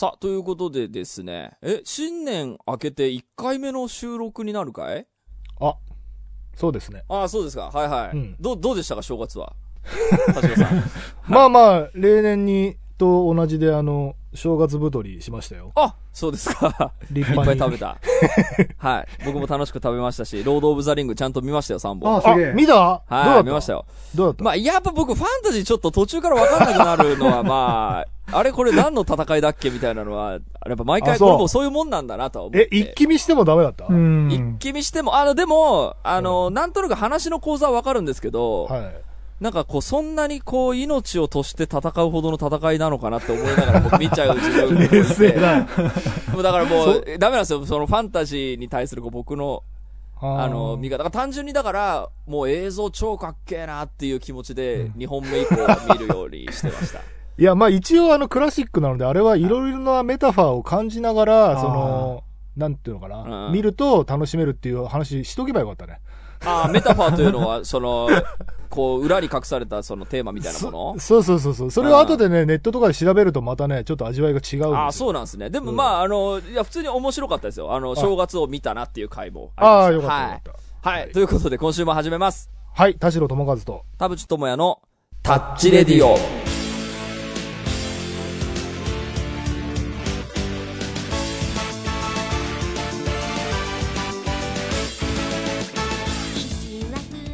さあ、ということでですね、え、新年明けて1回目の収録になるかい？あ、そうですね。ああ、そうですか。はいはい。うんどう、どうでしたか、正月は？田代さん。まあまあ、例年にと同じで、あの、正月太りしましたよ。あ、そうですか。いっ立派に。ぱい食べた。はい。僕も楽しく食べましたし、ロード・オブ・ザ・リングちゃんと見ましたよ、3本。あ、すあげえ。、見た？どうだはい、見ましたよ。どうだった？まあ、やっぱ僕、ファンタジーちょっと途中から分かんなくなるのは、まあ、あれこれ何の戦いだっけみたいなのは、やっぱ毎回あそうこれもうそういうもんなんだなとは思って。え、一気見してもダメだった？うん。一気見しても、あの、でも、あの、なんとなく話の構造はわかるんですけど、はい。なんかこう、そんなにこう、命を賭して戦うほどの戦いなのかなって思いながら僕見ちゃう自分がいて 冷静だ。もうだからもう、ダメなんですよ。そのファンタジーに対するこう僕の、あの、見が、方が単純にだから、もう映像超かっけえなっていう気持ちで、2本目以降は見るようにしてました。いや、まあ一応あの、クラシックなので、あれはいろいろなメタファーを感じながら、その、なんていうのかな、うん見ると楽しめるっていう話しとけばよかったね。ああ、メタファーというのは、その、こう、裏に隠されたそのテーマみたいなもの？そそうそうそうそう。それを後でね、ネットとかで調べるとまたね、ちょっと味わいが違うんですよ。ああ、そうなんですね。でもうんまあ、あの、いや、普通に面白かったですよ。あの、正月を見たなっていう回もああ、りましたよかったよかった。はい。はい。ということで、今週も始めます。はい、田代智和と。田淵智也のタッチレディオ。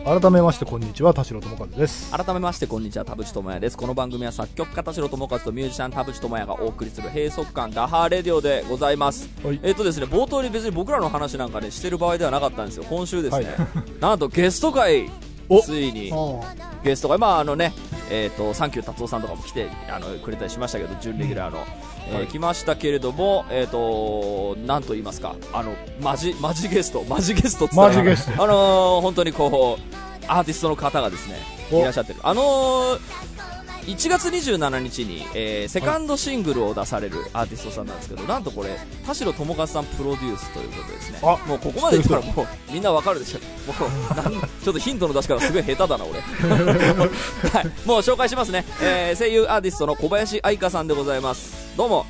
改めまして、こんにちは、田代智和です。改めまして、こんにちは、田淵智也です。この番組は作曲家田代智和とミュージシャン田淵智也がお送りする閉塞感ダハーレディオでございます。はいえっとですね、冒頭に別に僕らの話なんかね、してる場合ではなかったんですよ。今週ですね、はいなんとゲスト会、おついにおゲストが、まああのね、えっ、と、サンキュー達夫さんとかも来てあのくれたりしましたけど、準レギュラーの。えーはい来ましたけれども、えっ、と、なんと言いますか、あの、マジ、マジゲスト、マジゲストっつったらマジゲストあのー本当にこう、アーティストの方がですね、おいらっしゃってる。あのー1月27日に、えーセカンドシングルを出されるアーティストさんなんですけど、なんとこれ、田代智和さんプロデュースということですね。あもうここまで言ったらもうみんなわかるでしょ。もうなん ちょっとヒントの出し方すごい下手だな、俺。はい。もう紹介しますね。えー声優アーティストの小林愛香さんでございます。どうも。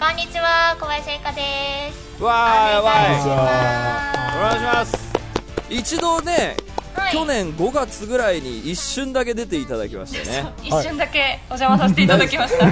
こんにちは、小林愛香です。わーいわいしーい。お願いしまます。一度ね、す。はい去年5月ぐらいに一瞬だけ出ていただきましたね。一瞬だけお邪魔させていただきました。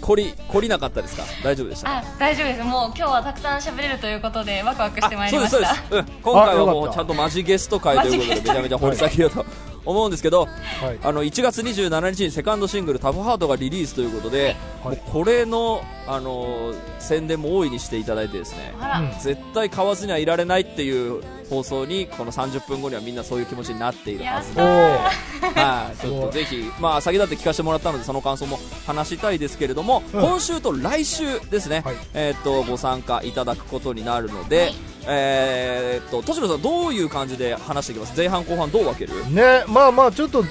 懲り、懲りなかったですか？大丈夫でした大丈夫です。もう今日はたくさん喋れるということでワクワクしてまいりそうです、ました。そうです。うん。今回はもうちゃんとマジゲスト会ということで、めちゃめちゃ掘り下げようと思うんですけど、はい。あの、1月27日にセカンドシングルタフハートがリリースということで、はいもうこれの、あのー宣伝も大いにしていただいてですね、絶対買わずにはいられないっていう放送に、この30分後にはみんなそういう気持ちになっているはずでやったおー。ーはい、ちょっとぜひ、まあ、先だって聞かせてもらったので、その感想も話したいですけれども、うん。今週と来週ですね、はい。えーっと、ご参加いただくことになるので、はい。えーっと、田代さん、どういう感じで話していきます？前半、後半、どう分ける？ね、まあまあ、ちょっと、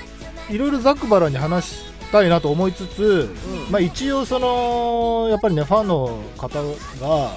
いろいろざっくばらんに話したいなと思いつつ、うん。まあ一応その、やっぱりね、ファンの方が、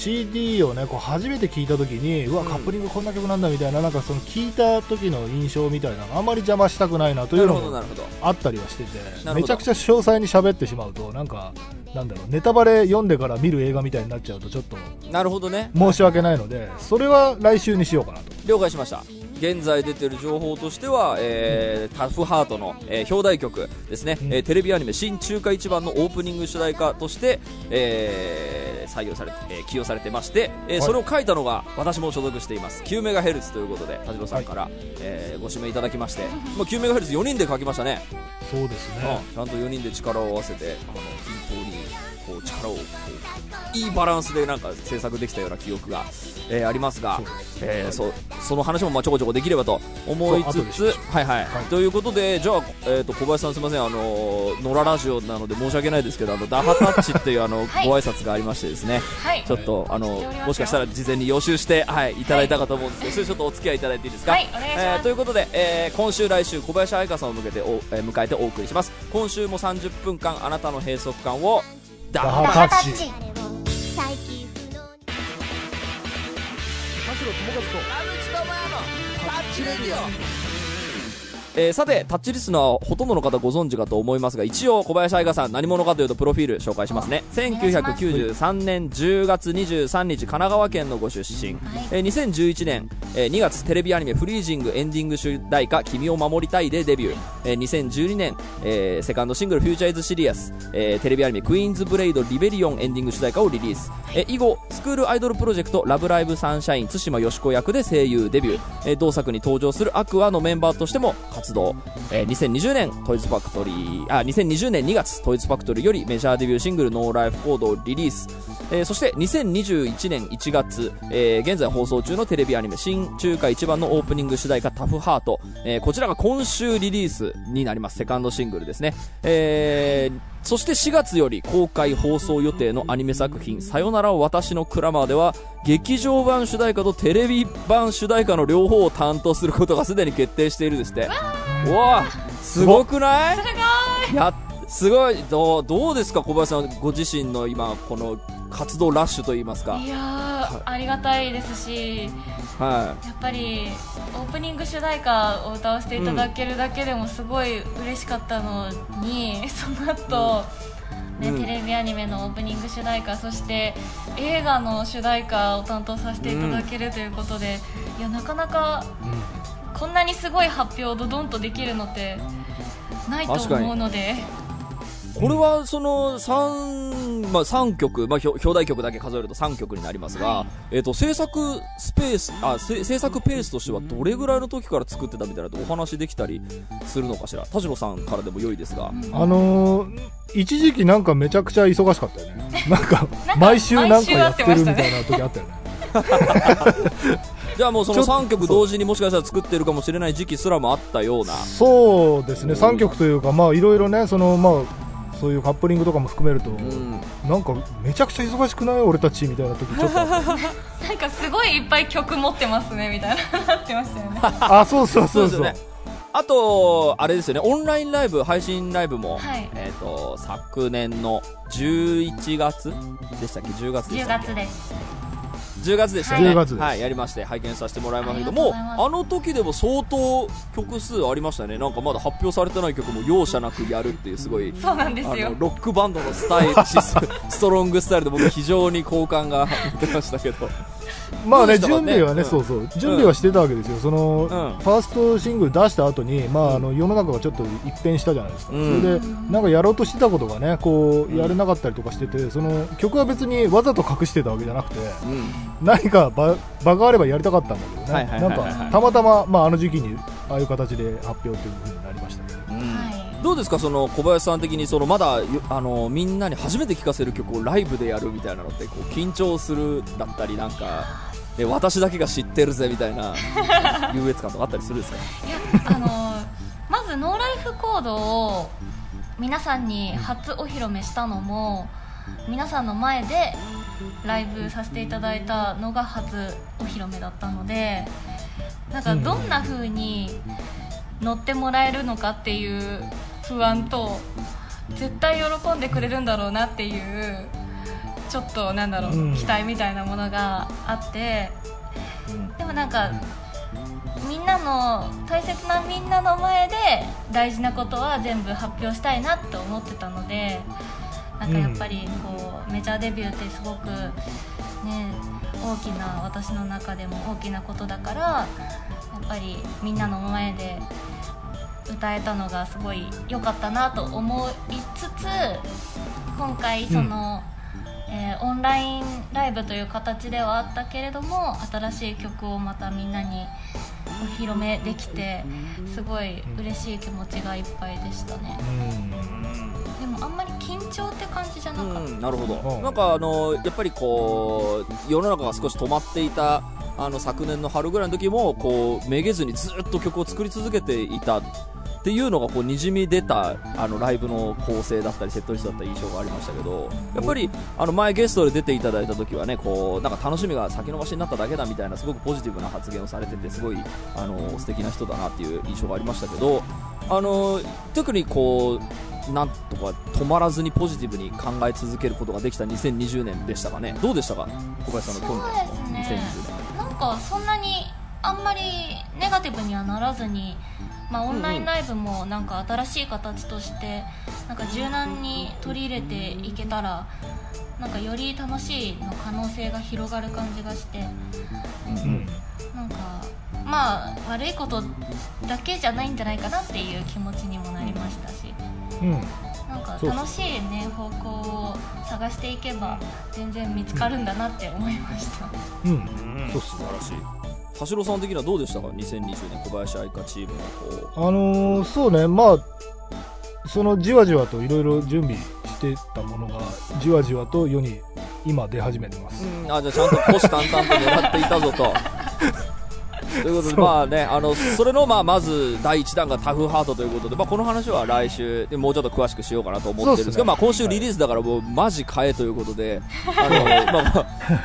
CD をね、こう初めて聞いたときに、うわ、うんカップリングこんな曲なんだみたいな、なんかその聞いた時の印象みたいなの、あんまり邪魔したくないなというのも。あったりはしててめちゃくちゃ詳細に喋ってしまうとなんかなんだろうネタバレ読んでから見る映画みたいになっちゃうとちょっとなるほどね。申し訳ないのでそれは来週にしようかなと。了解しました。現在出てる情報としては、えータフハートの、えー表題曲ですね、うん。えーテレビアニメ「新中華一番」のオープニング主題歌として、えー採用されて、えー起用されてまして、えーはい。それを書いたのが私も所属しています。9メガヘルツということで田代さんから、えーご指名いただきまして、まあ、9メガヘルツ4人で書きましたね、そうですね。うん。ちゃんと4人で力を合わせてあの均等にこう力をこういいバランスでなんか制作できたような記憶が、えーありますがそえーそその話もまあちょこちょこできればと思いつつはいはい、はい。ということでじゃあ、えー、と小林さんすみません。あの野良ラジオなので申し訳ないですけどあの ダハタッチっていうあの、はい。ご挨拶がありましてですね。はい。ちょっとあのもしかしたら事前に予習してはいいただいたかと思うんですけど、それちょっとお付き合いいただいていいですか？はいえーということで、えー今週来週小林愛香さんを向けてお、えー迎えてお送りします。今週も30分間あなたの閉塞感をダダハハタッチ。田代智和とタッチレディオえーさてタッチリスナーはほとんどの方ご存知かと思いますが一応小林愛香さん何者かというとプロフィール紹介しますね。1993年10月23日神奈川県のご出身、えー2011年、えー2月テレビアニメ「フリージング」エンディング主題歌「君を守りたい」でデビュー、えー2012年、えーセカンドシングル「 FUTURE IS SERIOUS」えーテレビアニメ「クイーンズブレイドリベリオン」エンディング主題歌をリリース、えー以後スクールアイドルプロジェクト「ラブライブサンシャイン」津島善子役で声優デビュー、えー同作に登場するアクアのメンバーとしても活動、えー2020年 TOY'S FACTORY あ2020年2月 TOY'S FACTORY よりメジャーデビューシングル「 NO LIFE CODE」をリリース、えーそして2021年1月、えー現在放送中のテレビアニメ「新中華一番」のオープニング主題歌「タフハート」えーこちらが今週リリースになりますセカンドシングルですね、えーそして4月より公開放送予定のアニメ作品「さよなら私のクラマー」では劇場版主題歌とテレビ版主題歌の両方を担当することがすでに決定しているですって。うわすごくない？すごい。やすごい。どうどうですか小林さんご自身の今この活動ラッシュといいますか。いやー、ありがたいですしはやっぱりオープニング主題歌を歌わせていただけるだけでもすごい嬉しかったのに、その後、ねうん。テレビアニメのオープニング主題歌そして映画の主題歌を担当させていただけるということで、いやなかなかこんなにすごい発表をドドンとできるのってないと思うので。い、これはその 3,、まあ、3曲、まあ、表表題曲だけ数えると3曲になりますが、はえー、と制作スペースあせ制作ペースとしてはどれぐらいの時から作ってたみたいなとお話できたりするのかしら？田代さんからでも良いですが、あのー一時期なんかめちゃくちゃ忙しかったよね。なんか毎週なんかやってるみたいな時あったよね。じゃあもうそのちょっと3曲同時にもしかしたら作ってるかもしれない時期すらもあったような。そうですね。3曲というかまあいろいろねそのまあそういうカップリングとかも含めると、うん。なんかめちゃくちゃ忙しくない？俺たちみたいな時ちょっと なんかすごいいっぱい曲持ってますねみたいななってましたよね。あそうそうそうそう。ね。あと、あれですよね、オンラインライブ、配信ライブも、はい。えっ、と、昨年の11月でしたっけ ?10 月でし10たっけ？月です10月でしたよね。10月ですはい、やりまして、拝見させてもらいましたけどもあの時でも相当曲数ありましたね。なんかまだ発表されてない曲も容赦なくやるっていう、すごい、そうなんですよロックバンドのスタイル、シ スストロングスタイルで僕非常に好感が持ってましたけど。まあね準備はね、うん。そうそう。準備はしてたわけですよ。その、ん。ファーストシングル出した後にまああの世の中がちょっと一変したじゃないですか、うん。それでなんかやろうとしてたことがねこうやれなかったりとかしててその曲は別にわざと隠してたわけじゃなくてうん。何か場場があればやりたかったんだけどはいねなんかたまたま、まあ、あの時期にああいう形で発表というふうにどうですか？その小林さん的にそのまだあのみんなに初めて聴かせる曲をライブでやるみたいなのってこう緊張するだったりなんかえ私だけが知ってるぜみたいな優越感とかあったりするんですか？いやあのまずノーライフコードを皆さんに初お披露目したのも皆さんの前でライブさせていただいたのが初お披露目だったのでなんかどんな風に乗ってもらえるのかっていう不安と絶対喜んでくれるんだろうなっていうちょっとなんだろう、うん。期待みたいなものがあってでもなんかみんなの大切なみんなの前で大事なことは全部発表したいなって思ってたのでなんかやっぱりこうメジャーデビューってすごくね大きな私の中でも大きなことだからやっぱりみんなの前で歌えたのがすごい良かったなと思いつつ今回その、えーオンラインライブという形ではあったけれども新しい曲をまたみんなにお披露目できてすごい嬉しい気持ちがいっぱいでしたね。でもあんまり緊張って感じじゃなかった、うん、なるほど、うん。なんかあのやっぱりこう世の中が少し止まっていたあの昨年の春ぐらいの時もこうめげずにずっと曲を作り続けていたっていうのがこうにじみ出たあのライブの構成だったりセットリストだったり印象がありましたけどやっぱりあの前ゲストで出ていただいた時はねこうなんか楽しみが先延ばしになっただけだみたいなすごくポジティブな発言をされててすごいあの素敵な人だなっていう印象がありましたけどあの特にこうなんとか止まらずにポジティブに考え続けることができた2020年でしたかね。どうでしたか？小林さんの去年の2020年。なんかそんなにあんまりネガティブにはならずにまあ、オンラインライブもなんか新しい形としてなんか柔軟に取り入れていけたらなんかより楽しいの可能性が広がる感じがしてうん。なんかまあ悪いことだけじゃないんじゃないかなっていう気持ちにもなりましたしうん。なんか楽しいね方向を探していけば全然見つかるんだなって思いました。うん。うん。素晴らしい田代さん的にはどうでしたか？2020年小林愛花チームのこあのーそうね。まあそのじわじわといろいろ準備してたものがじわじわと世に今出始めてます、う、うん、あじゃあちゃんと虎視眈々と狙っていたぞとということで、まあね、あの、それの、まあ、まず、第1弾がタフハートということで、まあ、この話は来週、でもうちょっと詳しくしようかなと思ってるんですけど、ねまあ、今週リリースだから、もう、マジ買えということで、あの、まあま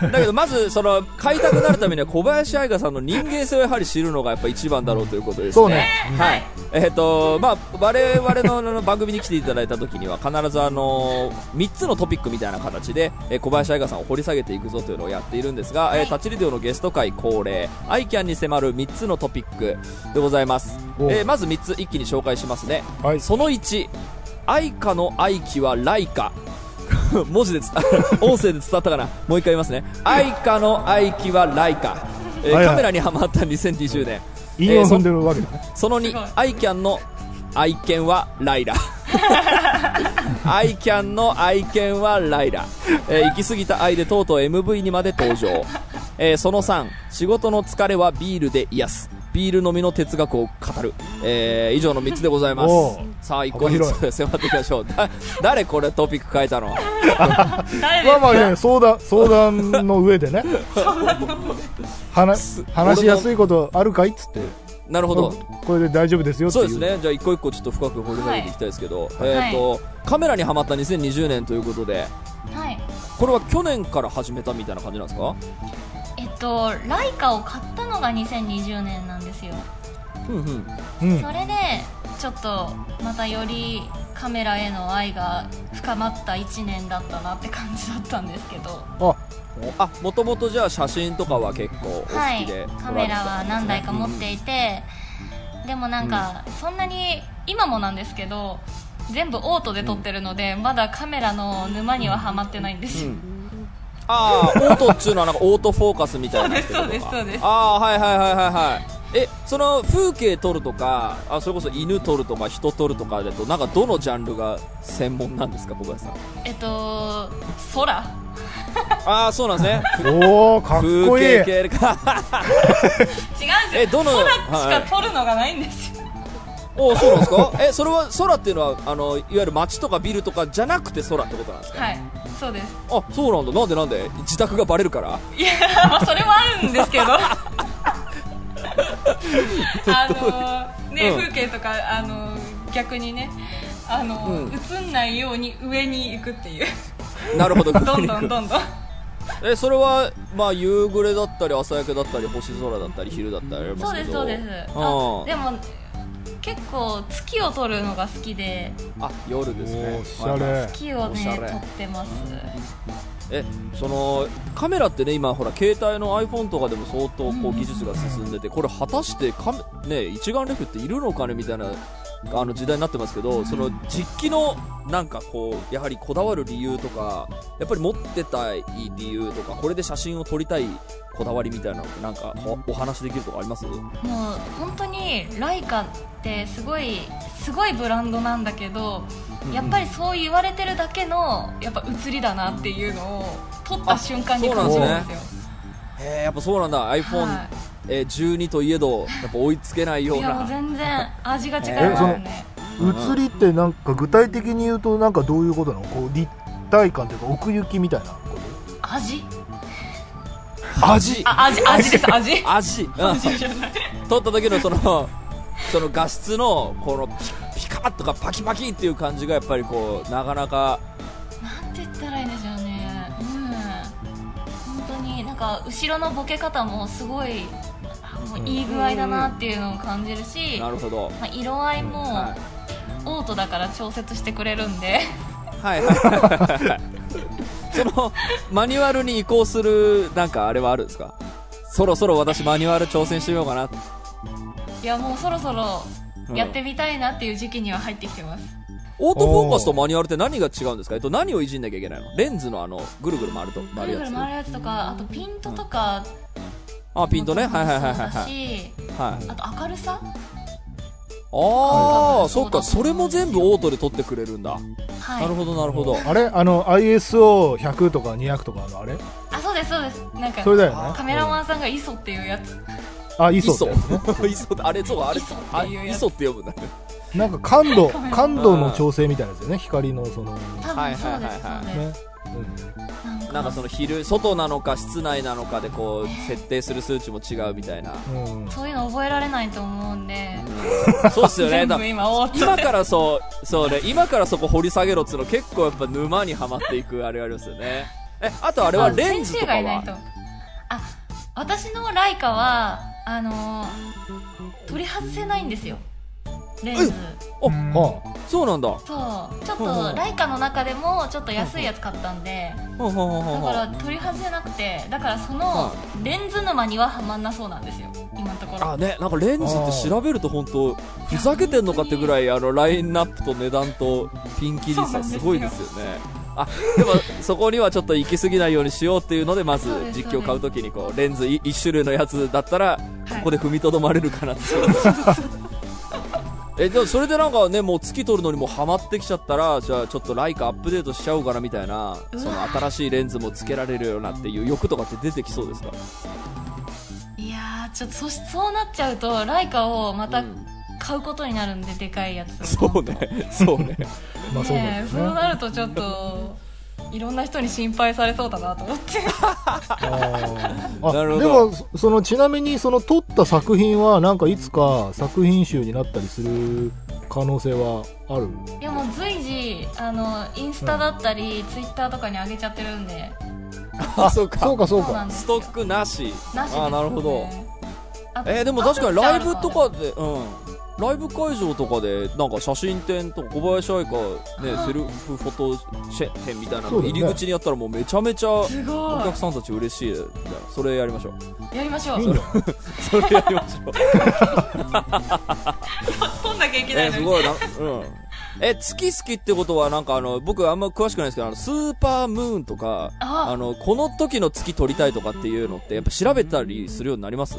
あ、だけど、まず、その、買いたくなるためには、小林愛花さんの人間性をやはり知るのが、やっぱ一番だろうということですね。そうねはい。えっ、と、まあ、我々の番組に来ていただいた時には、必ずあの、3つのトピックみたいな形で、えー小林愛花さんを掘り下げていくぞというのをやっているんですが、えータッチリデオのゲスト会恒例、アイキャンに迫る3つのトピックでございます。おえーまず3つ一気に紹介しますね。はいその1、愛花の愛機はライカ。文字で 音声で伝わったかな？もう一回言いますね。愛花の愛機はライカ。えーはいはいカメラにはまった2020年。韻を踏んでるわけだね、その2すごい、アイキャンの愛犬はライラ。アイキャンの愛犬はライラ。えー行き過ぎた愛でとうとう MV にまで登場。えーその3、仕事の疲れはビールで癒す。ビール飲みの哲学を語る。えー以上の3つでございます。さあ、一個ず幅つ迫っていきましょう。だ誰これトピック変えたの？まあまあね相談相談の上でね。話話しやすいことあるかいっつって。なるほど。これで大丈夫ですよっていう。そうですね。じゃあ一個一個ちょっと深く掘り下げていきたいですけど、えっ、と、カメラにはまった2020年ということで、はい。これは去年から始めたみたいな感じなんですか？とライカを買ったのが2020年なんですよ。うんうん。うん。それでちょっとまたよりカメラへの愛が深まった1年だったなって感じだったんですけど。ああ、もともとじゃあ写真とかは結構お好はいきで、カメラは何台か持っていて、でもなんか、そんなに今もなんですけど全部オートで撮ってるので、まだカメラの沼にはハマってないんですよ、ああ、オートっていうのはなんかオートフォーカスみたいなそうですそうですそうですああ、はいはいはいはいはい。え、その風景撮るとか、あそれこそ犬撮るとか人撮るとかだと、なんかどのジャンルが専門なんですか、小林さん。えっと空ああ、そうなんですね。おおかっこいい風景系か。違うんですよえどの空しはいか撮るのがないんですよ、おーそうなんですか？え、それは空っていうのは、あの、いわゆる街とかビルとかじゃなくて空ってことなんですか？はいそうです。あ、そうなんだ。なんでなんで？自宅がバレるから。いやまあそれはあるんですけど。あのね、うん。風景とかあの逆にねあの、うん。映んないように上に行くっていう。なるほど。どんどんどんどん。え、それは、まあ、夕暮れだったり、朝焼けだったり、星空だったり、昼だったりありますけど。そうですそうです。うん。あでも結構月を撮るのが好きで。あ、夜ですね。おしゃれ。はい月をね撮ってます。え、その、カメラってね、今、ほら、携帯の iPhone とかでも相当、こう、技術が進んでて、これ、果たしてカメ、ね、一眼レフっているのかねみたいな、あの、時代になってますけど、その、実機の、なんかこう、やはりこだわる理由とか、やっぱり持ってたい理由とか、これで写真を撮りたいこだわりみたいなのって、なんか、おお話できるとかあります？もう本当にライカってすごいすごいブランドなんだけど、やっぱりそう言われてるだけのやっぱ写りだなっていうのを撮った瞬間に感じるんですよ。へえ、やっぱそうなんだ。iPhone、はえー12といえど、やっぱ追いつけないよういやもうな。全然味が違いますね映りってなんか具体的に言うとなんかどういうことなの？こう立体感というか奥行きみたいなこ味と？味？あ味味です味。味。うん。味じゃない撮った時のその、その画質の、このピピカッとかパキパキっていう感じがやっぱりこう、なかなか、なんて言ったらいいんでしょうね。うん。本当になんか後ろのボケ方もすごいあもういい具合だなっていうのを感じるし、なるほど。まあ、色合いもはいオートだから調節してくれるんではいはいはいはい。その、マニュアルに移行する、なんかあれはあるんですか？そろそろ私マニュアル挑戦してみようかな。いやもうそろそろうんやってみたいなっていう時期には入ってきてますオートフォーカスとマニュアルって何が違うんですか？えっと、何をいじんなきゃいけないの？レンズのあの、ぐるぐる回ると、ぐ。るぐる回るやつとかあとピントとかあ、ピントね。はいはいはいはいはい。あと明るさ？ああ、そっか、それも全部オートで撮ってくれるんだ。はい。なるほど、なるほど。あれ？あの ISO100 とか200とかのあれ？あそうですそうです。なんかそれだよね。カメラマンさんが ISO っていうやつ。あイ ISO ソ。ってやつね。イソ。ってあれ、そう、あれ、あイソっていうやつ。イソって呼ぶんだ。ね。なんか感度感度の調整みたいなやつよね。光のその。多はい分そうですはいはいはいそうです。ね、うんなんかその昼、外なのか室内なのかでこう、設定する数値も違うみたいな。うん。そういうの覚えられないと思うんで。そうっすよね。だ全部今からそう、そうね、今からそこ掘り下げろっつうの結構やっぱ沼にはまっていくあれありますよね。え、あとあれはレンズとか先生がいないと。はあ私のライカはあのー取り外せないんですよレンズお、うん。そうなんだ。そう。ちょっとライカの中でもちょっと安いやつ買ったんで。だから取り外せなくて。だからそのレンズ沼にははまんなそうなんですよ。今のところ。あね、なんかレンズって調べると本当ふざけてんのかってぐらいあのラインナップと値段とピンキリさすごいですよね。あ、でもそこにはちょっと行き過ぎないようにしようっていうのでまず実況買うときにこうレンズい一種類のやつだったらはい。ここで踏みとどまれるかなって。えでもそれでなんかねもう月取るのにもうハマってきちゃったらじゃあちょっとライカアップデートしちゃおうかなみたいなその新しいレンズもつけられるようなっていう欲とかって出てきそうですか？いやーちょっとそしそうなっちゃうとライカをまたうん買うことになるんででかいやつそうねそうね。まあそうねね。そうなるとちょっといろんな人に心配されそうだなと思って。あー。あ なるほど。でもそそのちなみにその撮った作品はなんかいつか作品集になったりする可能性はある？いやもう随時あのインスタだったり、ツイッターとかに上げちゃってるんで。あそうか。そうかそうか。ストックなし。なしですあーなるほど。あえーでも確かにライブとあかでうんライブ会場とかでなんか写真展とか小林愛花ねセルフフォトシェ展みたいな入り口にやったらもうめちゃめちゃおい。客さんたち嬉しい。じゃんそれやりましょう。やりましょう。それやりましょう。撮んなきゃいけないのに、えーすごいな。うん。え月好きってことはなんかあの僕あんま詳しくないですけどあのスーパームーンとかあ。あのこの時の月撮りたいとかっていうのってやっぱ調べたりするようになります？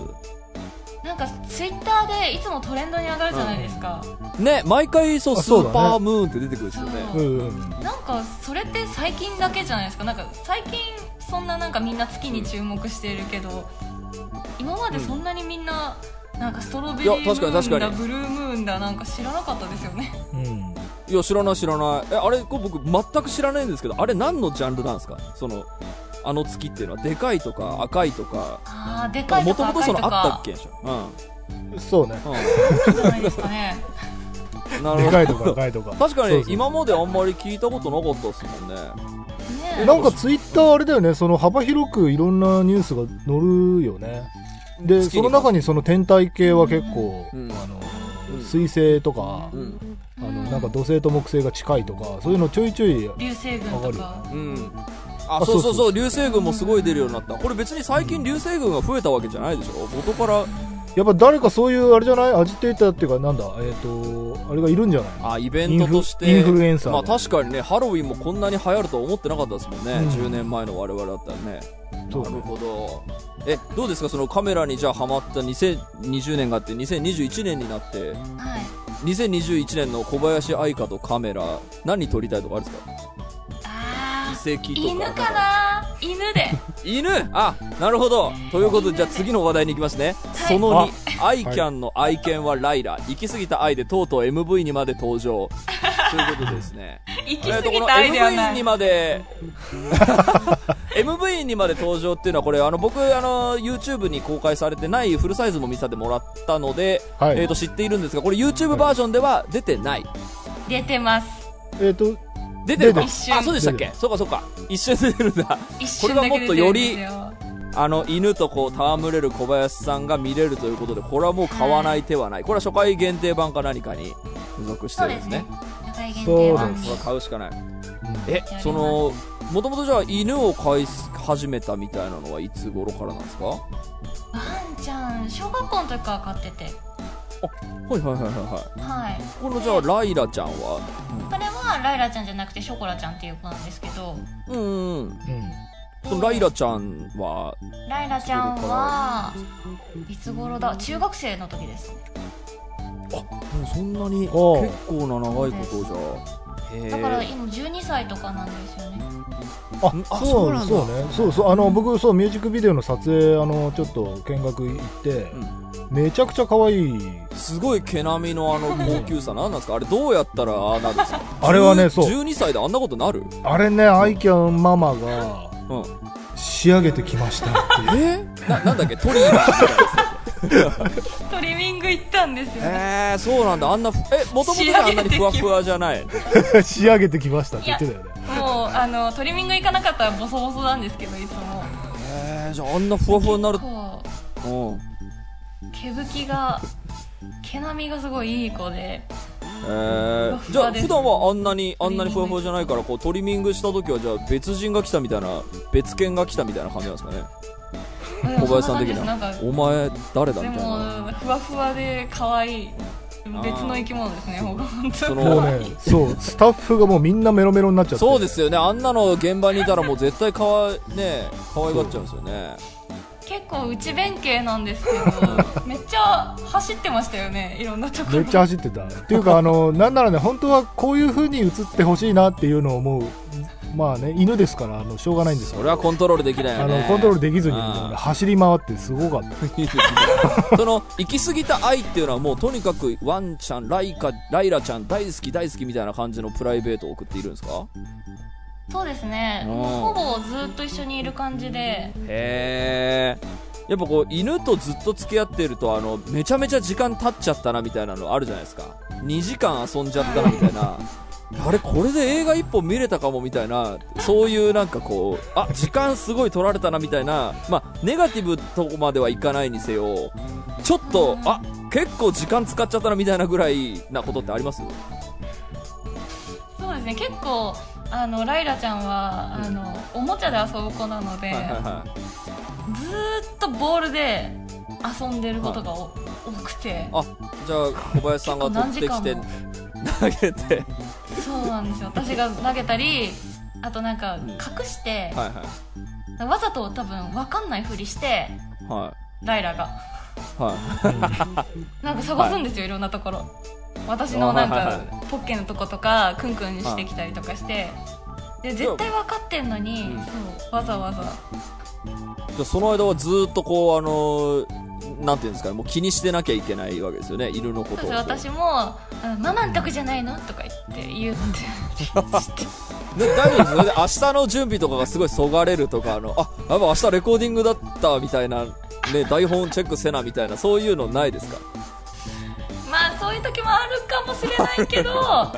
なんかツイッターでいつもトレンドに上がるじゃないですか、ね毎回そうスーパームーンって出てくるんですよね。そううんうん。なんかそれって最近だけじゃないですか？なんか最近そんななんかみんな月に注目しているけど今までそんなにみんななんかストロベリームーンだブルームーンだなんか知らなかったですよね。うん。いや知らない知らない。えあれこれ僕全く知らないんですけどあれ何のジャンルなんですか？そのあの月っていうのはでかいとか赤いとか。ああでかいもともとそのあったっけでしょ。そうね。うん、じゃないですかね。うん、なるほど。でかいとか赤いとか。確かそうそうに今まであんまり聞いたことなかったですもんね。ねえ。なんかツイッターあれだよね。その幅広くいろんなニュースが載るよね。で月にその中にその天体系は結構、うん。あのうん。水星とか、うん。あのなんか土星と木星が近いとかそういうのちょいちょい流星群とか。うんああそうそう。そうそうそう。流星群もすごい出るようになった。これ別に最近流星群が増えたわけじゃないでしょ？元から。やっぱ誰かそういうあれじゃない？アジテーターっていうかなんだ？えっ、とあれがいるんじゃない？あイベントとして。インフルエンサーまあ確かにねハロウィンもこんなに流行るとは思ってなかったですもんね、うん。10年前の我々だったらね。そうなるほど。えどうですか？そのカメラにじゃあハマった2020年があって2021年になって。はい。2021年の小林愛花とカメラ何撮りたいとかあるんですか？犬かな？犬で。犬？あなるほど。ということでじゃあ次の話題に行きますね、その2アイキャンの愛犬はライラ行き過ぎた愛でとうとう MV にまで登場。ということでですね。行きえーとこの過ぎたアイデアな MV にいまで MV にまで登場っていうのはこれあの僕あの YouTube に公開されてないフルサイズも見せてもらったので、はい。えー、と知っているんですがこれ YouTube バージョンでは出てない。出てます。えっ、と出てるか？出てる。あそうでしたっけ？そうかそうか。一瞬出てるんだ。これがもっとよ。りあの犬とこう戯れる小林さんが見れるということでこれはもう買わない手はない。これは初回限定版か何かに付属してるんですすね。そう定版。です。これは買うしかない。うん。えそのもともとじゃあ犬を飼い始めたみたいなのはいつ頃からなんですか？ワンちゃん小学校の時から飼ってて。あはい。はいはいはいはいはい。このじゃあライラちゃんは？これはライラちゃんじゃなくてショコラちゃんっていう子なんですけど。うんうん。うん。そのライラちゃんは？ライラちゃんはいつ頃だ？中学生の時です。ねもうそんなに結構な長いことじゃだから今12歳とかなんですよね。あそうそうなんだ。そうね。そうそう。あの、僕、そう、ミュージックビデオの撮影、あの、ちょっと見学行って、めちゃくちゃ可愛い。すごい毛並みのあの高級さなんなんですか？あれどうやったらああなるんですか？あれはねそう。12歳であんなことなる？あれね、アイキャンママがうん。仕上げてきましたっていう。え？ななんだっけ？トリーバーみた トリミング行ったんですよね。えー、そうなんだ。あんなふえもともとあんなにふわふわじゃない。仕上げてきましたって言ってたよね。もうあのトリミング行かなかったらボソボソなんですけどいつも。えー、じゃああんなふわふわになる。こうん。う毛吹きが毛並みがすごいいい子で。えー、じゃあ普段はあんなにあんなにふわふわじゃないからこうトリミングした時はじゃあ別人が来たみたいな別犬が来たみたいな感じなんですかね小林さん的には。そなお前誰だみたいな。もふわふわで可愛い別の生き物ですねほんと。そのもうね、そう、スタッフがもうみんなメロメロになっちゃって。そうですよね。あんなの現場にいたらもう絶対かわいね可愛がっちゃうんですよね。結構内弁慶なんですけどめっちゃ走ってましたよねいろんなところ。めっちゃ走ってた。っていうか、あの、なんならね、本当はこういう風に映ってほしいなっていうのを思う。まあね、犬ですから、あの、しょうがないんですよ。それはコントロールできないあよね。の、コントロールできずに、うん。走り回ってすごかった。その行き過ぎた愛っていうのはもうとにかくワンちゃんライカライラちゃん大好き大好きみたいな感じのプライベートを送っているんですか？そうですね。うん。ほぼずっと一緒にいる感じで。へえやっぱこう犬とずっと付き合ってるとあのめちゃめちゃ時間経っちゃったなみたいなのあるじゃないですか。2時間遊んじゃったなみたいなあれこれで映画1本見れたかもみたいなそういうなんかこうあ時間すごい取られたなみたいなまあネガティブとこまではいかないにせよちょっとあ結構時間使っちゃったなみたいなぐらいなことってあります？そうですね結構あのライラちゃんはあのおもちゃで遊ぶ子なので、はいはいはずーっとボールで遊んでることがお多くて。あじゃあ小林さんが取ってきて結投げて。そうなんですよ。私が投げたりあとなんか隠して、はいはわざと多分分かんないふりしてい。はライラが。いはい。なんか探すんですよ、い、ろんなところ。私のなんかポッケのとことかクンクンしてきたりとかして。で絶対分かってんのに、わざわざ。じゃあその間はずーっとこうあのーなんていうんですかねもう気にしてなきゃいけないわけですよね。犬のことを私もあ「ママんとこじゃないの?」とか言って言って。ね大丈夫ですよね。明日の準備とかがすごいそがれるとかあのあやっぱ明日レコーディングだったみたいなね 台本チェックせなみたいなそういうのないですか？まあそういう時もあるかもしれないけど ま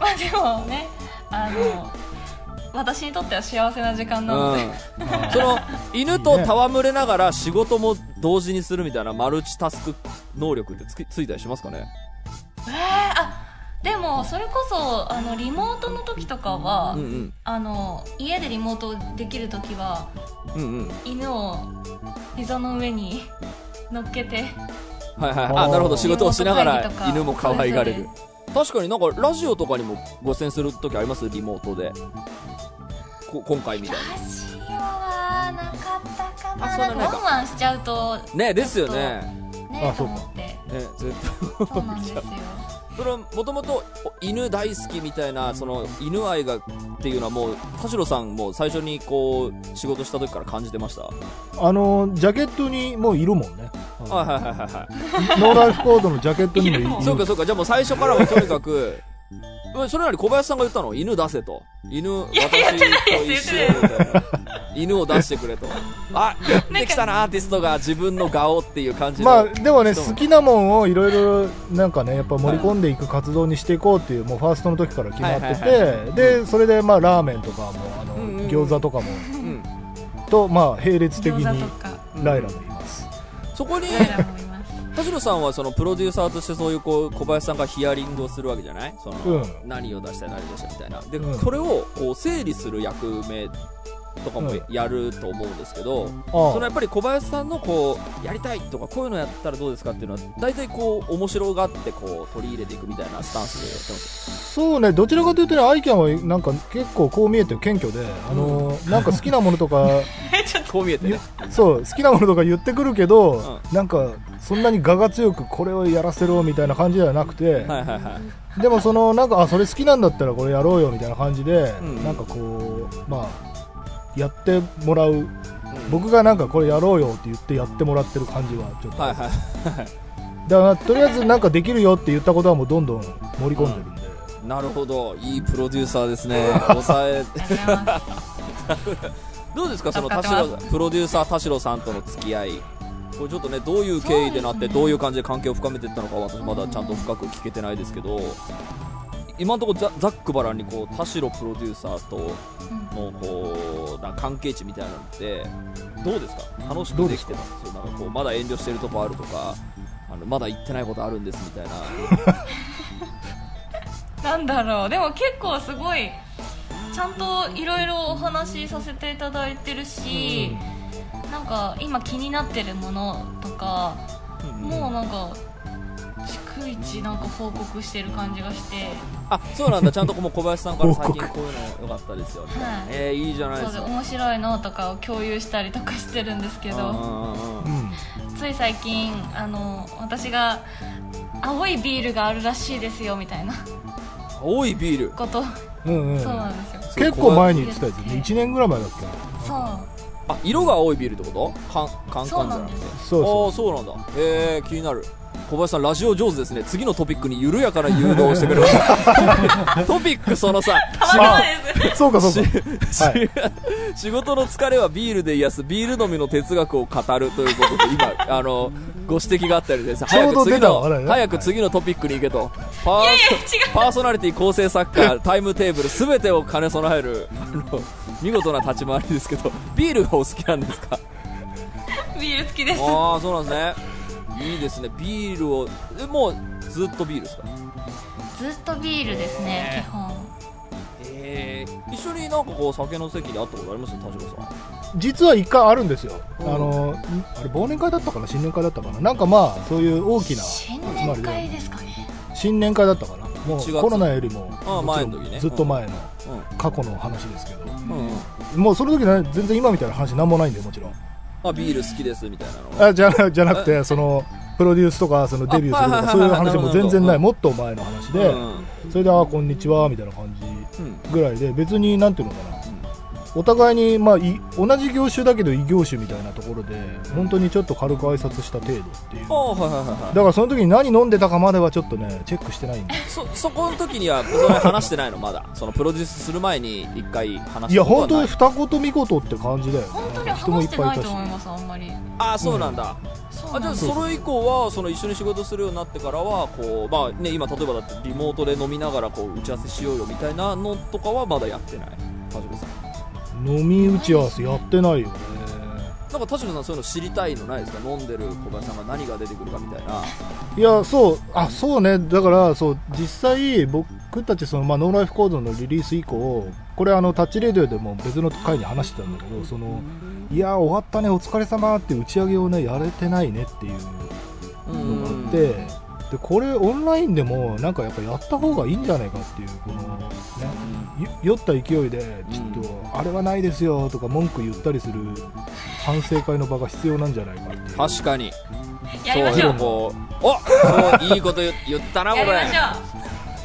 あでもねあの私にとっては幸せな時間なので、うん、その犬と戯れながら仕事も同時にするみたいなマルチタスク能力ってつきついたりしますかね？えー、あでもそれこそあのリモートの時とかは、うんうん。あの家でリモートできる時はうんうん。犬を膝の上に乗っけてはいはい。あなるほど。仕事をしながら犬も可愛がれる。確かになんかラジオとかにもご出演する時あります？リモートで。こ今回みたいラジオはなかったあそうなんかワンワンしちゃうとにねですよね。ねとあそうか。ね絶対そうなんですよ。それはもともと犬大好きみたいなその犬愛がっていうのはもう田代さんも最初にこう仕事した時から感じてました？あの、ジャケットにもういるもんね。はいはいはいはいはい。ノーライフコードのジャケットにもいる。そうかそうか。じゃあもう最初からはとにかくうんそれなり小林さんが言ったの？犬出せと。犬私と一緒みたいな犬を出してくれと。あやってきたなアーティストが自分の顔っていう感じのまあでもね人好きなもんをいろいろなんかねやっぱ盛り込んでいく活動にしていこうっていうもうファーストの時から決まってはいはいてでそれでまあラーメンとかもあのうんうん。うん餃子とかも。うん。とまあ並列的にライラもいます。そこに田代さんはそのプロデューサーとしてそういうこう小林さんがヒアリングをするわけじゃない？その、うん。何を出したい何を出したいみたいな。で、うん。それをこう整理する役目とかもうんやると思うんですけど、あそのやっぱり小林さんのこうやりたいとかこういうのやったらどうですかっていうのは大体こう面白がってこう取り入れていくみたいなスタンスでやってますそうね、どちらかというとね、アイキャンはなんか結構こう見えて謙虚で、あのーなんか好きなものとか、こう見えてね。そう、好きなものとか言ってくるけど、うなんか、そんなに我が強くこれをやらせろみたいな感じではなくて、はいはいはい。でもその、なんか、あ、それ好きなんだったらこれやろうよみたいな感じで、うん。なんかこう、まあ、やってもらう、僕がなんかこれやろうよって言ってやってもらってる感じはちょっと、はいはいだからとりあえずなんかできるよって言ったことはもうどんどん盛り込んでるんで、なるほど。いいプロデューサーですね。抑えどうですかその田代プロデューサー田代さんとの付き合い。これちょっとねどういう経緯でなってどういう感じで関係を深めていったのか私まだちゃんと深く聞けてないですけど今のところざざっくばらんにこう田代プロデューサーとのこうな関係値みたいなのってどうですか？楽しくできてます？そうなんかこうまだ遠慮してるとこあるとかあのまだ言ってないことあるんですみたいな。なんだろう。でも結構すごいちゃんといろいろお話しさせていただいてるし、なんか今気になってるものとか、もうなんか逐一なんか報告してる感じがして。あそうなんだ。ちゃんともう小林さんから最近報こういうの良かったですよみたいな、はい。えー、いいじゃないそうですか。で面白いのとかを共有したりとかしてるんですけど。うんうんうんうん。うんつい最近あの私が青いビールがあるらしいですよみたいな。青いビール？こと、うんうん。そうなんですよ。結構前に言ってたやつね1年ぐらい前だっけ？そう。あ色が青いビールってこと？カンカンカンじゃなくて。そうそああそうなんだ。えー、気になる小林さんラジオ上手ですね。次のトピックに緩やかな誘導をしてくれました。トピックそのさたまたまです。うそうかそうか。しはい。仕事の疲れはビールで癒す。ビール飲みの哲学を語るということで今あのご指摘があったりです。ちょうど早く次の早く次のトピックに行けと。パーパーソナリティ構成作家タイムテーブルすべてを兼ね備える見事な立ち回りですけどビールがお好きなんですか？ビール好きです。ああそうなんですねいいですね。ビールをえもうずっとビールですか？ずっとビールですね基本。えー、一緒になんかこう酒の席で会ったことあります？田代さん。実は一回あるんですよ、うん。あのんあれ忘年会だったかな？新年会だったかな？なんかまあそういう大きな集新ま年りで会ですかね。新年会だったかな？も1う月。コロナよりも前の時ね。ずっと前のう過去の話ですけど、んうんうん。もうその時ね全然今みたいな話なんもないんでもちろんあビール好きですみたいなの。あじゃなじゃなくてそのプロデュースとかそのデビューするとあかそういう話も全然ない。もっと前の話で、うん。それで「あこんにちは」みたいな感じうん。ぐらいで別になんていうのかなお互いに、まあ、い同じ業種だけど異業種みたいなところで本当にちょっと軽く挨拶した程度っていう。はいはいはいはい。だからその時に何飲んでたかまではちょっとねチェックしてないんでそそこの時にはそれ話してないの？まだ。そのプロデュースする前に一回話いやしたことはない。本当二言三言って感じだよね。本当にい話してないっぱいいたしと思いますあんまり。ああそうなんだ、あじゃあそれ以降はその一緒に仕事するようになってからはこうまあね今例えばだってリモートで飲みながらこう打ち合わせしようよみたいなのとかはまだやってない。田代さん飲み打ち合わせやってないよ。ねなんか田代さんそういうの知りたいのないですか？飲んでる小林さんが何が出てくるかみたいな。いやそうあそうね。だからそう実際僕たちその、まあ、ノーライフコードのリリース以降これあのタッチレディオでも別の回に話してたんだけどそのいや終わったねお疲れ様って打ち上げをねやれてないねっていううんのがあってでこれオンラインでもなんかやっぱやった方がいいんじゃないかっていうこのね。よ酔った勢いでちょっとあれはないですよとか文句言ったりする反省会の場が必要なんじゃないかって確かに。やりましょそううこうおそういいこと言言ったなこれ。やりましょ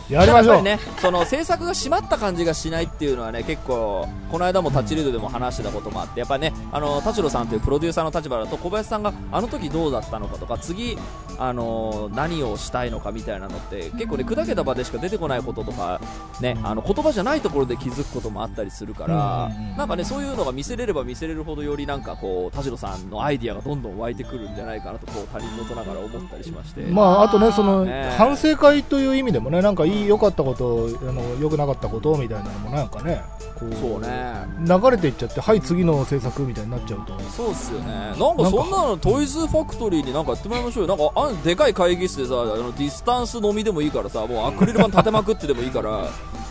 やりましょう。やっぱりねその制作が締まった感じがしないっていうのはね結構この間もタッチリードでも話してたこともあってやっぱねあの田代さんというプロデューサーの立場だと小林さんがあの時どうだったのかとか次あの何をしたいのかみたいなのって結構ね砕けた場でしか出てこないこととかねあの言葉じゃないところで気づくこともあったりするからなんかねそういうのが見せれれば見せれるほどよりなんかこう田代さんのアイディアがどんどん湧いてくるんじゃないかなとこう他人事ながら思ったりしまして。まあ、あとね、そのね反省会という意味でもね、なんかいい良かったこと、あの良くなかったことみたいなのもなんかね、こうそうね。流れていっちゃって、はい、次の制作みたいになっちゃうと、そうっすよね。なんかそんなのトイズファクトリーになんかやってもらいましょうよ。なんかあんでかい会議室でさあのディスタンス飲みでもいいからさもうアクリル板立てまくってでもいいから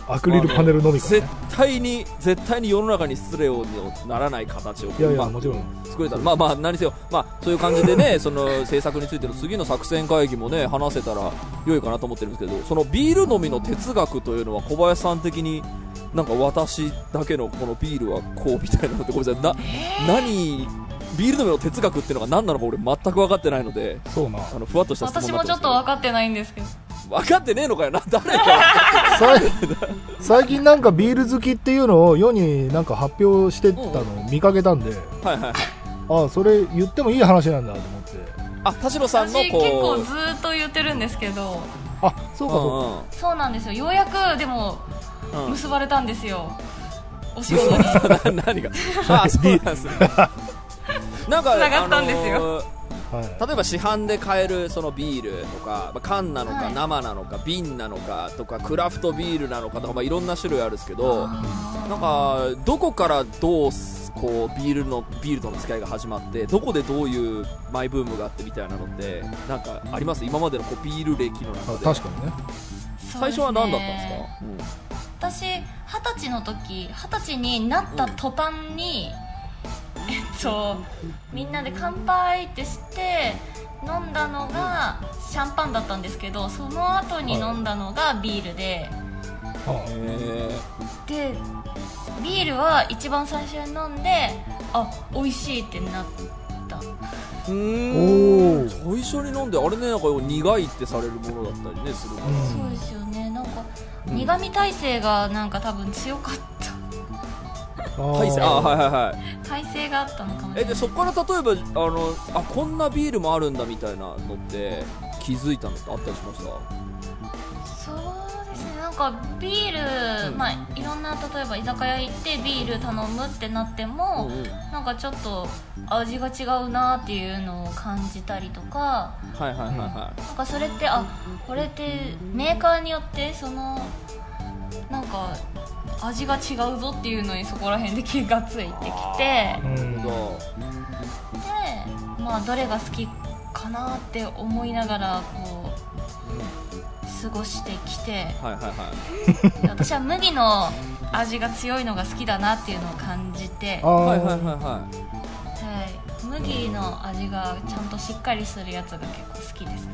アクリルパネルのみから絶ね対に絶対に世の中に失礼にならない形をいやいまあやもちろん。作れたら。まあまあ何せよ。まあそういう感じでね その制作についての次の作戦会議もね話せたら良いかなと思ってるんですけどそのビール飲みの哲学というのは小林さん的になんか私だけのこのビールはこうみたいなのってごめんなさい。な何ビール飲みの哲学っていうのが何なのか俺全く分かってないのでそうな。あのふわっとした質問私もちょっと分かってないんですけど分かってねえのかよな誰か 最近なんかビール好きっていうのを世になんか発表してたのを見かけたんで、はいはい。はいああそれ言ってもいい話なんだと思って。あ田代さんの私こう。結構ずーっと言ってるんですけど。あそうかそうか、そうなんですよ。ようやくでもうん。うんうん結ばれたんですよ。お仕事に。な何が？あそうなんですね。なんか繋がったんですよ。あのーはい。例えば市販で買えるそのビールとか、まあ缶なのかはい。生なのか瓶なのかとかクラフトビールなのかとか、まあ、いろんな種類あるんですけどなんかどこからどうこうビールのビールとの付き合いが始まってどこでどういうマイブームがあってみたいなのってなんかあります？今までのこうビール歴のあ中で。確かにね。最初は何だったんですか、私二十歳の時二十歳になった途端に、えっとみんなで乾杯ってして飲んだのがシャンパンだったんですけどその後に飲んだのがビールで、でビールは一番最初に飲んであ美味しいってなった。ーうん。ー最初に飲んであれねなんか苦いってされるものだったりねするから、うんそうですよね。なんかうん苦味耐性がなんか多分強かった大勢。あはいはいはい。耐性があったのかもしれない。えでそこから例えばあのあこんなビールもあるんだみたいなのって気づいたのってあったりしました？そうですね。なんかビール、うん。まあいろんな例えば居酒屋行ってビール頼むってなっても、うんうん。なんかちょっと味が違うなっていうのを感じたりとかはいはいはいはなんかそれってあこれってメーカーによってそのなんか味が違うぞっていうのにそこら辺で気がついてきてでまあどれが好きかなって思いながらこう過ごしてきてはいはいはい。私は麦の味が強いのが好きだなっていうのを感じて、あははいはいはいはいい、麦の味がちゃんとしっかりするやつが結構好きですね。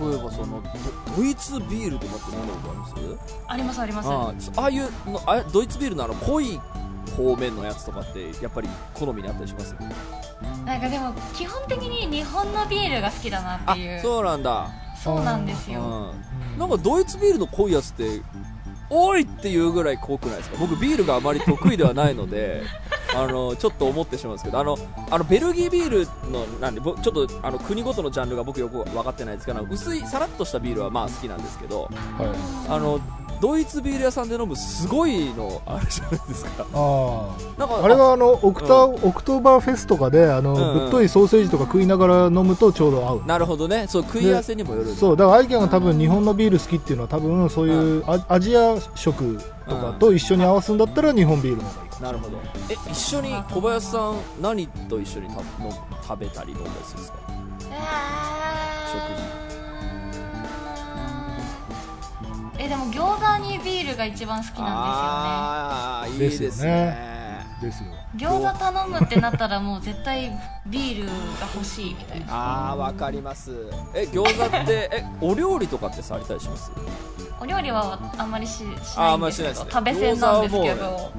例えばそのドドイツビールとかって飲んだことあります？ありますあります。ああいうのあドイツビールのあの濃い方面のやつとかってやっぱり好みにあったりします？なんかでも基本的に日本のビールが好きだなっあていう。そうなんだ。そうなんですうよん。なんかドイツビールの濃いやつっておいっていうぐらい濃くないですか？僕ビールがあまり得意ではないのであのちょっと思ってしまうんですけどあのあのベルギービールのなんでぼちょっとあの国ごとのジャンルが僕よく分かってないですけど薄いさらっとしたビールはまあ好きなんですけどはい。あのドイツビール屋さんで飲むすごいのあるじゃないですか。あなんかああれはあのオクタ、オクトーバーフェスとかであの、うんうん。ぶっといソーセージとか食いながら飲むとちょうど合う。なるほどね。そう食い合わせにもよるそうだからアイキャンが多分日本のビール好きっていうのは多分そういうアアジア食とかと一緒に合わすんだったら日本ビールの方がいいかなるほど。え一緒に小林さん何と一緒にたの食べたり飲んだりするんですか？えーえでも餃子にビールが一番好きなんああいいですね。ですよね。ですよ。ですよ。ね餃子頼むってなったらもう絶対ビールが欲しいみたいな。ああわかります。え餃子ってえお料理とかってされたりします？お料理はあんまりししあーあなんいんですけんまりしないですね。ど食べせんなんですけど。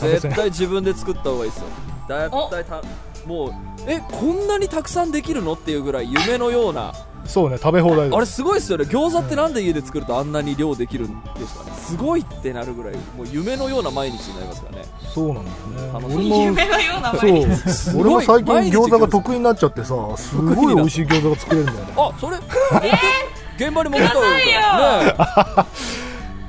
絶対自分で作った方がいいですよ。絶対たもうえこんなにたくさんできるのっていうぐらい夢のような。そうね食べ放題ですあれすごいっすよね。餃子ってなんで家で作るとあんなに量できるんですかね。すごいってなるぐらいもう夢のような毎日になりますからね。そうなんだよ楽しみね俺も夢のような毎日。そう。俺も最近餃子が得意になっちゃってさすごい美味しい餃子が作れるんだよね。あそれ？現場に持ってたよ。ね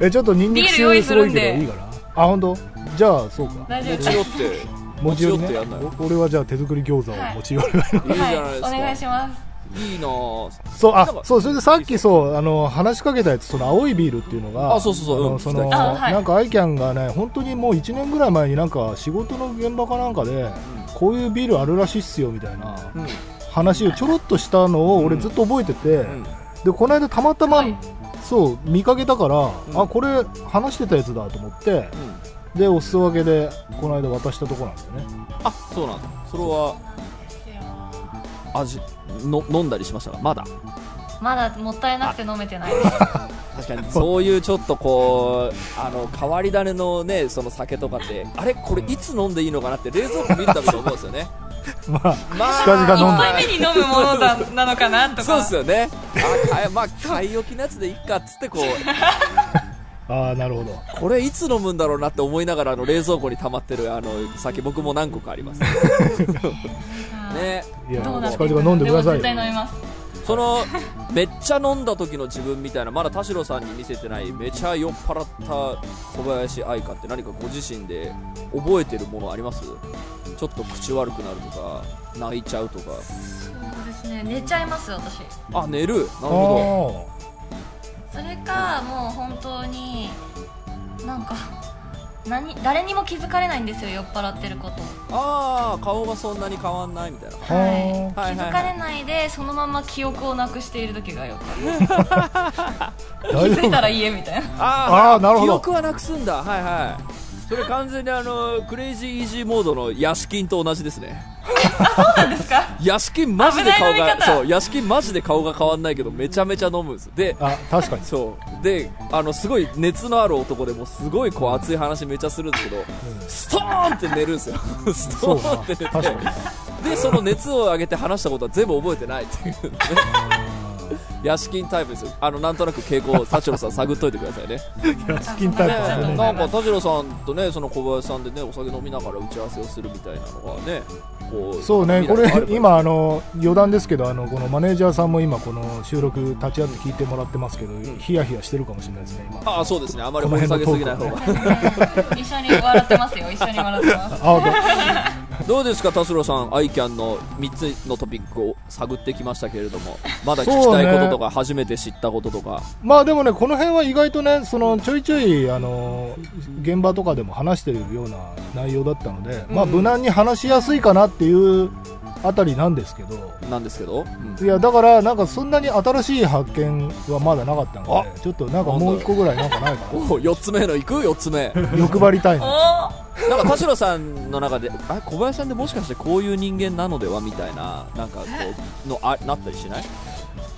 え。ちょっとニンニク意臭すごいするんでけどいいかなあ本当？じゃあそうか。大丈夫。持ち寄って。持ち寄ってやんないお俺はじゃあ手作り餃子を持ち寄る、い。いじゃないですか、はいお願いします。いいなぁ。そうあそうそれでさっきそうあの話しかけたやつその青いビールっていうのがあそうそうそう。そのなんかアイキャンがね本当にもう1年ぐらい前になんか仕事の現場かなんかでこういうビールあるらしいっすよみたいなうん。話をちょろっとしたのを俺ずっと覚えてて、うんでこの間たまたまはい。そう見かけたから、うん。あこれ話してたやつだと思ってうん。でお裾分けでこの間渡したとこなんだよね。あそうなんだ。それは味の飲んだりしましたか？まだ？まだもったいなくて飲めてない。確かに。そういうちょっとこうあの変わり種のねその酒とかってあれ？これいつ飲んでいいのかなって冷蔵庫見るたびに思うんですよね まあまあ近々飲んだ一杯目に飲むものだなのかなとか。そうですよね。あかえまあ買い置きのやつでいっかっつってこう。ああなるほど。これいつ飲むんだろうなって思いながらあの冷蔵庫に溜まってるあの酒僕も何個かあります。は いね。いやどうなって近々飲んでください絶対よ飲みますそのめっちゃ飲んだ時の自分みたいなまだ田代さんに見せてないめちゃ酔っ払った小林愛花って何かご自身で覚えてるものあります？ちょっと口悪くなるとか泣いちゃうとか。そうですね。寝ちゃいます私。あ寝る？なるほあそれかもう本当になんか何誰にも気づかれないんですよ酔っ払ってること。どああ顔がそんなに変わんないみたいな。あはい。はいはいはい気づかれないでそのまま記憶をなくしている時がよく 気づいたら家みたいな。ああーなるほど。記憶はなくすんだ。はいはい。それ完全にあのクレイジーイージーモードのヤシキンと同じですねそうなんですか？ヤシキンマジで顔がそうヤシキンマジで顔が変わんないけどめちゃめちゃ飲むんです。であ確かに。そう。であのすごい熱のある男でもうすごいこう熱い話めちゃするんですけど、ストーンって寝るんですよ。ストそうかーンって寝確かに。てでその熱を上げて話したことは全部覚えてないっていう。ね ヤシキンタイプです。よあのなんとなく傾向田代さん探っといてくださいね。ヤシキンタイプだね。ねなんか田代さんとねその小林さんでねお酒飲みながら打ち合わせをするみたいなのがねこうそうねこれ今あの余談ですけどあのこのマネージャーさんも今この収録立ち会って聞いてもらってますけど、ヒヤヒヤしてるかもしれないですね今。ああそうですね。あまり掘り下げすぎない方が。一緒に笑ってますよ。一緒に笑ってます。あ本どうですか田代さんアイキャンの3つのトピックを探ってきましたけれどもまだ聞きたいこととか、初めて知ったこととか。当まあでもねこの辺は意外とねそのちょいちょいあの現場とかでも話してるような内容だったので、まあ無難に話しやすいかなっていうあたりなんですけど。なんですけど、うん。いやだからなんかそんなに新しい発見はまだなかったのでちょっとなんかもう一個ぐらいなんかないか お4つ目のいく？4つ目。な欲張りたいおなんか田代さんの中であ小林さんでもしかしてこういう人間なのでは？みたいななんかこうのあなったりしない？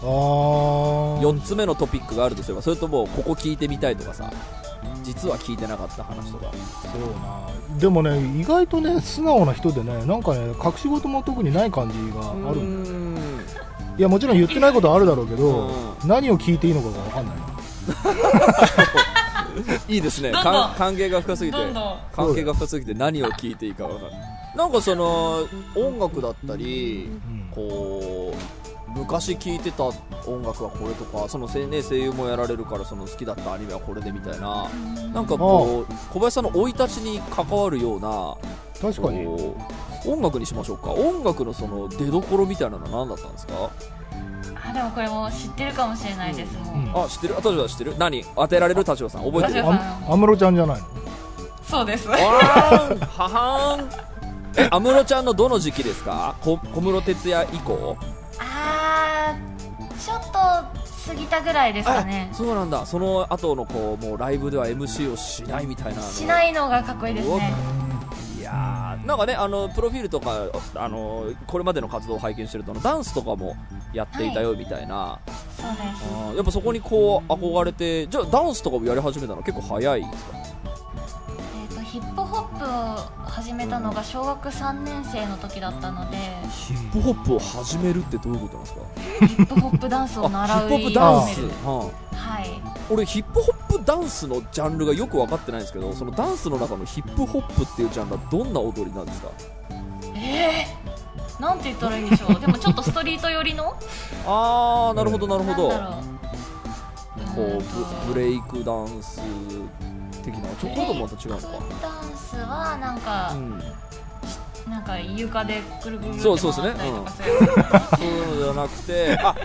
あー。4つ目のトピックがあるとすればそれともここ聞いてみたいとかさ？実は聞いてなかった話とか。そうな。でもね意外とね素直な人でねなんかね隠し事も特にない感じがあるんだよん。いやもちろん言ってないことはあるだろうけど、う何を聞いていいのかが分かんない。な いいですね。関係が深すぎて関係が深すぎて何を聞いていいか分かんない。なんかその音楽だったりうん。こう昔聴いてた音楽はこれとかその声,、ね、声優もやられるからその好きだったアニメはこれでみたいななんかこう小林さんの生い立ちに関わるような確かに。音楽にしましょうか。音楽のその出どころみたいなのは何だったんですか？あでもこれもう知ってるかもしれないですもん、う。んあ知ってる？あ田代さん知ってる？何？当てられる？田代さん。覚えてる？安室ちゃんじゃないの？そうです。わーん。ははーん。え安室ちゃんのどの時期ですか？こ小室哲哉以降？ちょっと過ぎたぐらいですかね。あそうなんだ。その後のこうもうライブでは MC をしないみたいなの。しないのがかっこいいですね。いやーなんかねあのプロフィールとかあのこれまでの活動を拝見してるとダンスとかもやっていたよみたいな、そうです。やっぱそこにこう憧れてじゃあダンスとかもやり始めたの結構早いんですか？ヒップホップを始めたのが小学3年生の時だったのでヒップホップを始めるってどういうことなんですか？ヒップホップダンスを習うあヒップホップダンス、ははいあ。俺ヒップホップダンスのジャンルがよく分かってないんですけどそのダンスの中のヒップホップっていうジャンルはどんな踊りなんですか？えー、なんて言ったらいいんでしょう？でもちょっとストリート寄りの？ああなるほどなるほど。こうブレイクダンス的な。ちょっとまた違うのか。ダンスはなんか、うん。なんか床でぐるぐるそうそうですね回ったりとかするそういうのじゃなくて。あ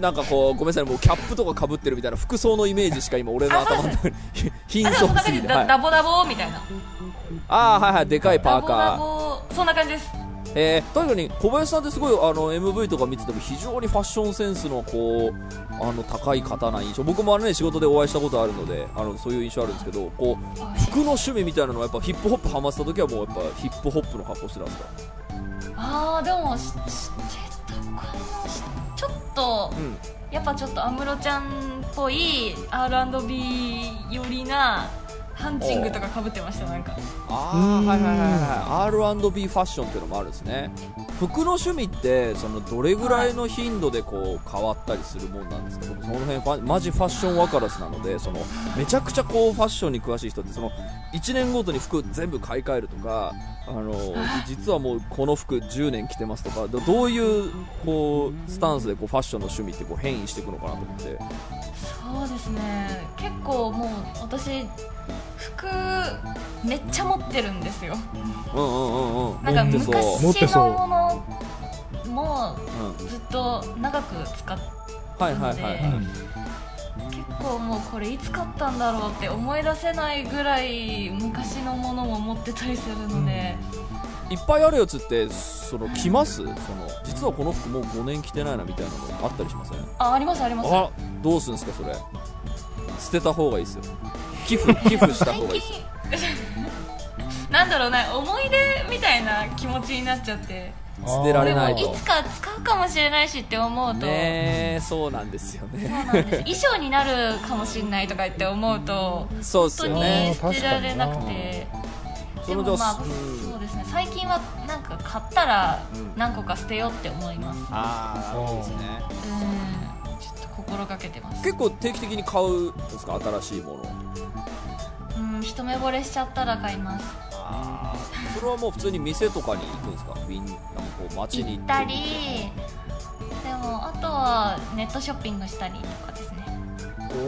なんかこうごめんなさいもうキャップとかかぶってるみたいな服装のイメージしか今俺の頭の中に 貧相すぎて、ダ,、はい、ダボダボみたいな。ああはいはい。でかいパーカボそんな感じです。ーえー、確かに小林さんってすごいあの MV とか見てても非常にファッションセンスのこうあの高い方な印象。僕もあの、ね、仕事でお会いしたことあるのであのそういう印象あるんですけどこう服の趣味みたいなのはやっぱヒップホップハマってた時はもうやっぱヒップホップの格好してたんですか？ああでもし知ってたかなしちょっとうん。やっぱちょっと安室ちゃんっぽい R&B 寄りなハンチングとかかぶってましたなんか。ああはいはいはいはい R&B ファッションっていうのもあるんですね。服の趣味ってそのどれぐらいの頻度でこう変わったりするもんなんですか？僕その辺ファマジファッション分からずなのでそのめちゃくちゃこうファッションに詳しい人ってその1年ごとに服全部買い替えるとかあのじ 実はもうこの服10年着てますとかどどういうこうスタンスでこうファッションの趣味ってこう変異していくのかなと思って。そうですね。結構もう私服めっちゃ持ってるんですよ。うんうんうんうん。なんか持ってそう。持ってそう昔のものもう。んずっと長く使っはいはいはいはい。結構もうこれいつ買ったんだろうって思い出せないぐらい昔のものも持ってたりするので、いっぱいあるやつってその着ます？その実はこの服もう5年着てないなみたいなのあったりしません？あありますあります。あどうするんですかそれ。捨てた方がいいですよ寄付寄付した方がいいです。よ なんだろうね思い出みたいな気持ちになっちゃって。捨てられでもないと。いつか使うかもしれないしって思うと、ねえそうなんですよね。そうなんです。衣装になるかもしれないとか言って思うとそうっす本当に捨てられなくて。でもまあ、うん。そうですね。最近はなんか買ったらうん何個か捨てようって思います。ああなるほどですね。うん心がけてます。結構定期的に買うんですか？新しいもの。うん一目惚れしちゃったら買います。ああそれはもう普通に店とかに行くんですか？みんなこう街に行って。行ったりでもあとはネットショッピングしたりとかですね。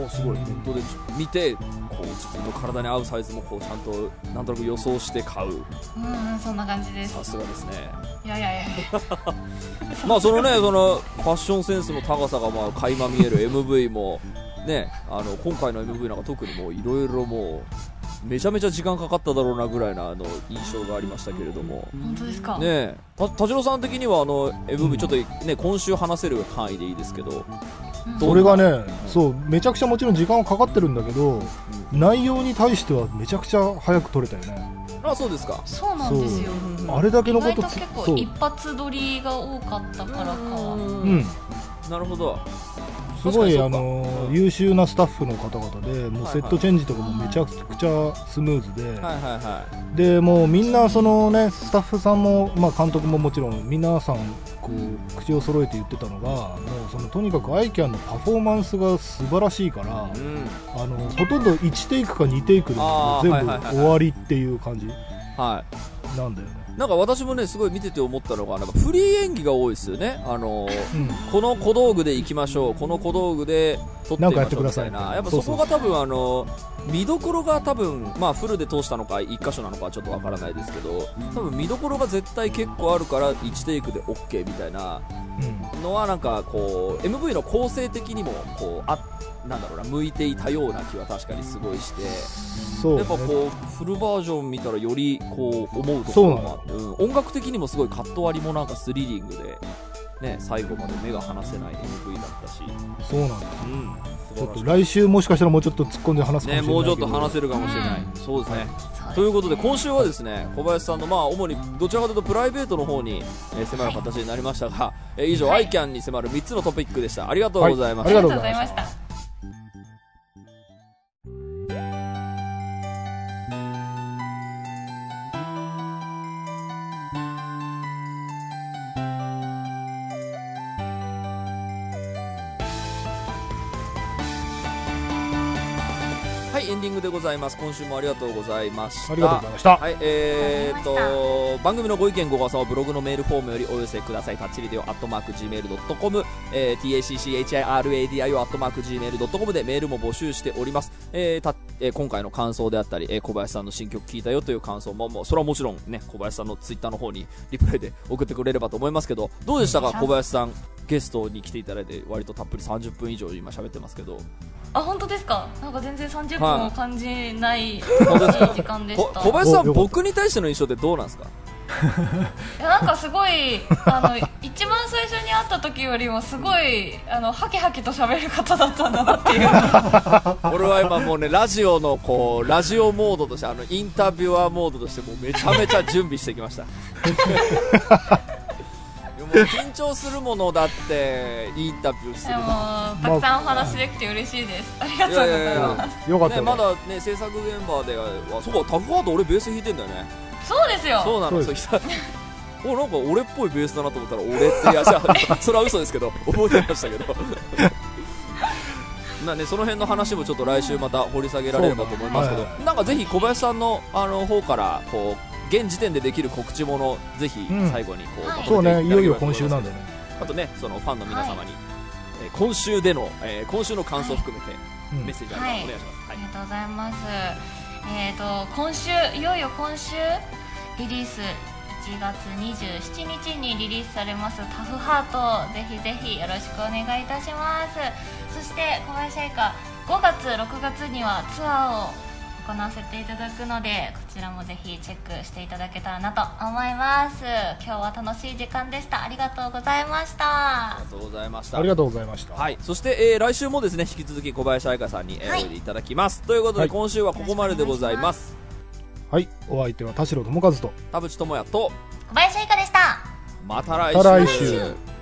おおすごい。ネットで見てこう自分の体に合うサイズもこうちゃんとなんとなく予想して買う。うんうんそんな感じです。さすがですね。いやいやいや。まあそのねそのファッションセンスの高さがまあ垣間見える MV もねあの今回の MV なんか特にもういろいろもうめちゃめちゃ時間かかっただろうなぐらいなあの印象がありましたけれども。本当ですか、ね田代さん的にはあの MV ちょっとね今週話せる範囲でいいですけどそれがね、そう、めちゃくちゃもちろん時間はかかってるんだけど、内容に対してはめちゃくちゃ早く撮れたよね。あそうですか。そうなんですよ。あれだけのことつ意外と結構一発撮りが多かったからかううんん。なるほど。すごい、あのう、ん優秀なスタッフの方々で、もうセットチェンジとかもめちゃくちゃスムーズで、はいはいはで、もうみんなそのね、スタッフさんも、まあ監督ももちろん、皆さん、こう、口を揃えて言ってたのが、もうそのとにかく ICAN のパフォーマンスが素晴らしいから、いうん。あの、ほとんど1テイクか2テイクで全部終わりっていう感じはい。なんだよね。なんか私もねすごい見てて思ったのがなんかフリー演技が多いですよねあのうん。この小道具で行きましょうこの小道具で撮ってみましてょうみっくださいたいなやっぱそこが多分あの見どころが多分まあフルで通したのか1箇所なのかはちょっとわからないですけど多分見どころが絶対結構あるから1テイクで OK みたいなうん。のはなんかこう MV の構成的にもこうあなんだろうな向いていたような気は確かにすごいして。そう、ね。やっぱこうフルバージョン見たらよりこう思うところがあって、うん、音楽的にもすごいカット割りもなんかスリリングで、ね、最後まで目が離せない MV だったし、そうなんです。うん、ちょっと来週もしかしたらもうちょっと突っ込んで話すかもしれね、ないけど。もうちょっと話せるかもしれない、うん。そうですね。そうですということで今週はですね小林さんのまあ主にどちらかというとプライベートの方に、えー迫る形になりましたが、えー以上、はい。ICAN に迫る3つのトピックでした。ありがとうございました、はい。ありがとうございましたいます今週もありがとうございましたありがとうございました。はい、えー、っとと、番組のご意見、ご感想はブログのメールフォームよりお寄せください。タッチリデオアットマーク Gmail.com、えー、tacchiradio アットマーク Gmail.com でメールも募集しております。えーたえー今回の感想であったり、えー小林さんの新曲聴いたよという感想も、もうそれはもちろんね、小林さんのツイッターの方にリプライで送ってくれればと思いますけど、どうでしたか、うん小林さん、ゲストに来ていただいて、割とたっぷり30分以上今喋ってますけど、あ本当ですか？なんか全然30分を感じない時間でした。こ小林さん、僕に対しての印象ってどうなんですか？いやなんかすごいあの一番最初に会った時よりもすごいあのハキハキと喋る方だったんだなっていう。俺は今もうねラジオのこうラジオモードとしてあのインタビュアーモードとしてもうめちゃめちゃ準備してきました緊張するものだってインタビューするでもたくさんお話できて嬉しいです。ありがとうございます。ね、よかったよまだね制作現場ではそうかタフハード俺ベース弾いてんだよね。そうですよ。そうなのそう。久 おなんか俺っぽいベースだなと思ったら俺っていや それは嘘ですけど覚えてましたけど。まあねその辺の話もちょっと来週また掘り下げられればと思いますけど、そうねなんかぜひ小林さんのあの方からこう現時点でできる告知ものぜひうん。最後にこう、はい。まとそうめてただければねいよいよ今週なんでね。あとねそのファンの皆様に、えー今週での、えー今週の感想を含めてうん。メッセージあればお願いします、はい。ありがとうございます。えっ、と今週いよいよ今週リリース1月27日にリリースされますタフハートぜひぜひよろしくお願いいたします。そして小林愛花5月6月にはツアーを行わせていただくのでこちらもぜひチェックしていただけたらなと思います。今日は楽しい時間でした。ありがとうございました。ありがとうございました。ありがとうございました。はい、そして、えー来週もですね引き続き小林愛香さんに、えーはい。おいでいただきます。ということで、はい。今週はここまででございます。はい。お相手は田代智和と田淵智也と小林愛花でした。また来週。また来週